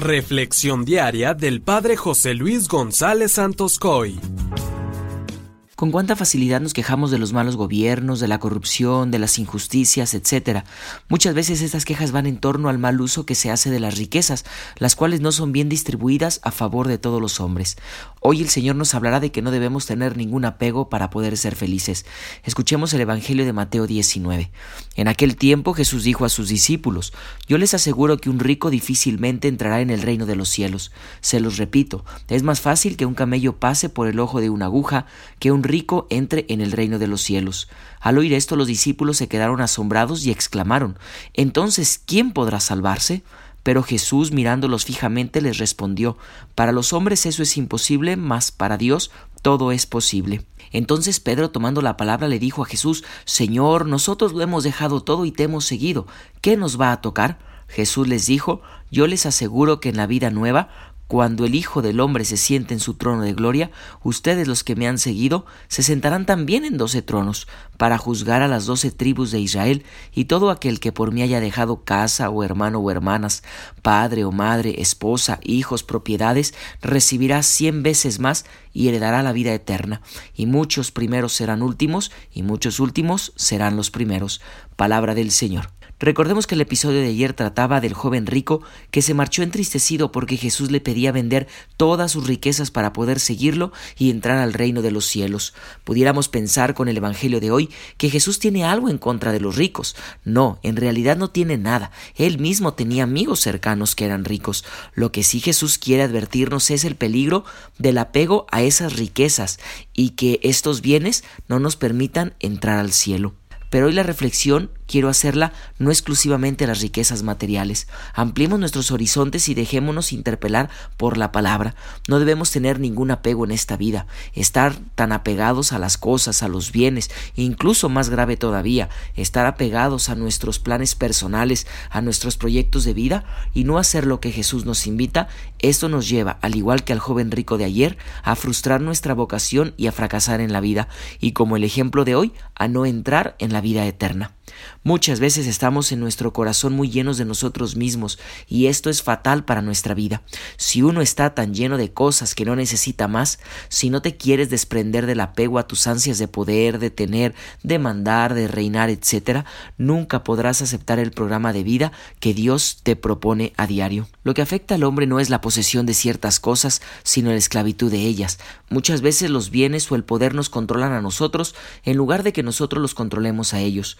Reflexión diaria del Padre José Luis González Santos Coy. Con cuánta facilidad nos quejamos de los malos gobiernos, de la corrupción, de las injusticias, etc. Muchas veces estas quejas van en torno al mal uso que se hace de las riquezas, las cuales no son bien distribuidas a favor de todos los hombres. Hoy el Señor nos hablará de que no debemos tener ningún apego para poder ser felices. Escuchemos el Evangelio de Mateo 19. En aquel tiempo Jesús dijo a sus discípulos, Yo les aseguro que un rico difícilmente entrará en el reino de los cielos. Se los repito, es más fácil que un camello pase por el ojo de una aguja que un rico entre en el reino de los cielos. Al oír esto los discípulos se quedaron asombrados y exclamaron Entonces, ¿quién podrá salvarse? Pero Jesús mirándolos fijamente les respondió Para los hombres eso es imposible, mas para Dios todo es posible. Entonces Pedro tomando la palabra le dijo a Jesús Señor, nosotros lo hemos dejado todo y te hemos seguido. ¿Qué nos va a tocar? Jesús les dijo Yo les aseguro que en la vida nueva cuando el Hijo del Hombre se siente en su trono de gloria, ustedes los que me han seguido se sentarán también en doce tronos, para juzgar a las doce tribus de Israel, y todo aquel que por mí haya dejado casa o hermano o hermanas, padre o madre, esposa, hijos, propiedades, recibirá cien veces más y heredará la vida eterna. Y muchos primeros serán últimos, y muchos últimos serán los primeros. Palabra del Señor. Recordemos que el episodio de ayer trataba del joven rico que se marchó entristecido porque Jesús le pedía vender todas sus riquezas para poder seguirlo y entrar al reino de los cielos. Pudiéramos pensar con el Evangelio de hoy que Jesús tiene algo en contra de los ricos. No, en realidad no tiene nada. Él mismo tenía amigos cercanos que eran ricos. Lo que sí Jesús quiere advertirnos es el peligro del apego a esas riquezas y que estos bienes no nos permitan entrar al cielo. Pero hoy la reflexión quiero hacerla no exclusivamente a las riquezas materiales. Ampliemos nuestros horizontes y dejémonos interpelar por la palabra. No debemos tener ningún apego en esta vida, estar tan apegados a las cosas, a los bienes, incluso más grave todavía, estar apegados a nuestros planes personales, a nuestros proyectos de vida y no hacer lo que Jesús nos invita. Esto nos lleva, al igual que al joven rico de ayer, a frustrar nuestra vocación y a fracasar en la vida, y como el ejemplo de hoy, a no entrar en la vida eterna. Muchas veces estamos en nuestro corazón muy llenos de nosotros mismos y esto es fatal para nuestra vida. Si uno está tan lleno de cosas que no necesita más, si no te quieres desprender del apego a tus ansias de poder, de tener, de mandar, de reinar, etc., nunca podrás aceptar el programa de vida que Dios te propone a diario. Lo que afecta al hombre no es la posesión de ciertas cosas, sino la esclavitud de ellas. Muchas veces los bienes o el poder nos controlan a nosotros en lugar de que nosotros los controlemos a ellos.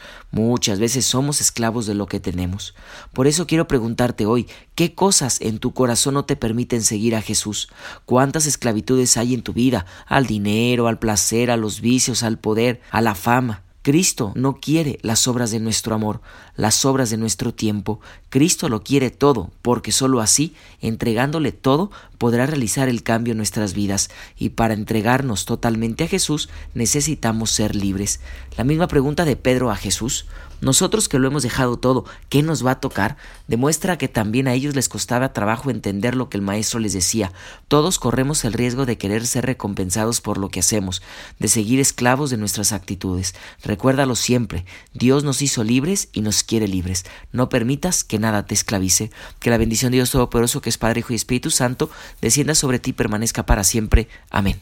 Muchas veces somos esclavos de lo que tenemos. Por eso quiero preguntarte hoy, ¿qué cosas en tu corazón no te permiten seguir a Jesús? ¿Cuántas esclavitudes hay en tu vida? Al dinero, al placer, a los vicios, al poder, a la fama. Cristo no quiere las obras de nuestro amor, las obras de nuestro tiempo. Cristo lo quiere todo, porque sólo así, entregándole todo, podrá realizar el cambio en nuestras vidas. Y para entregarnos totalmente a Jesús necesitamos ser libres. La misma pregunta de Pedro a Jesús, nosotros que lo hemos dejado todo, ¿qué nos va a tocar? Demuestra que también a ellos les costaba trabajo entender lo que el maestro les decía. Todos corremos el riesgo de querer ser recompensados por lo que hacemos, de seguir esclavos de nuestras actitudes. Recuérdalo siempre, Dios nos hizo libres y nos quiere libres. No permitas que nada te esclavice. Que la bendición de Dios Todopoderoso, que es Padre, Hijo y Espíritu Santo, descienda sobre ti y permanezca para siempre. Amén.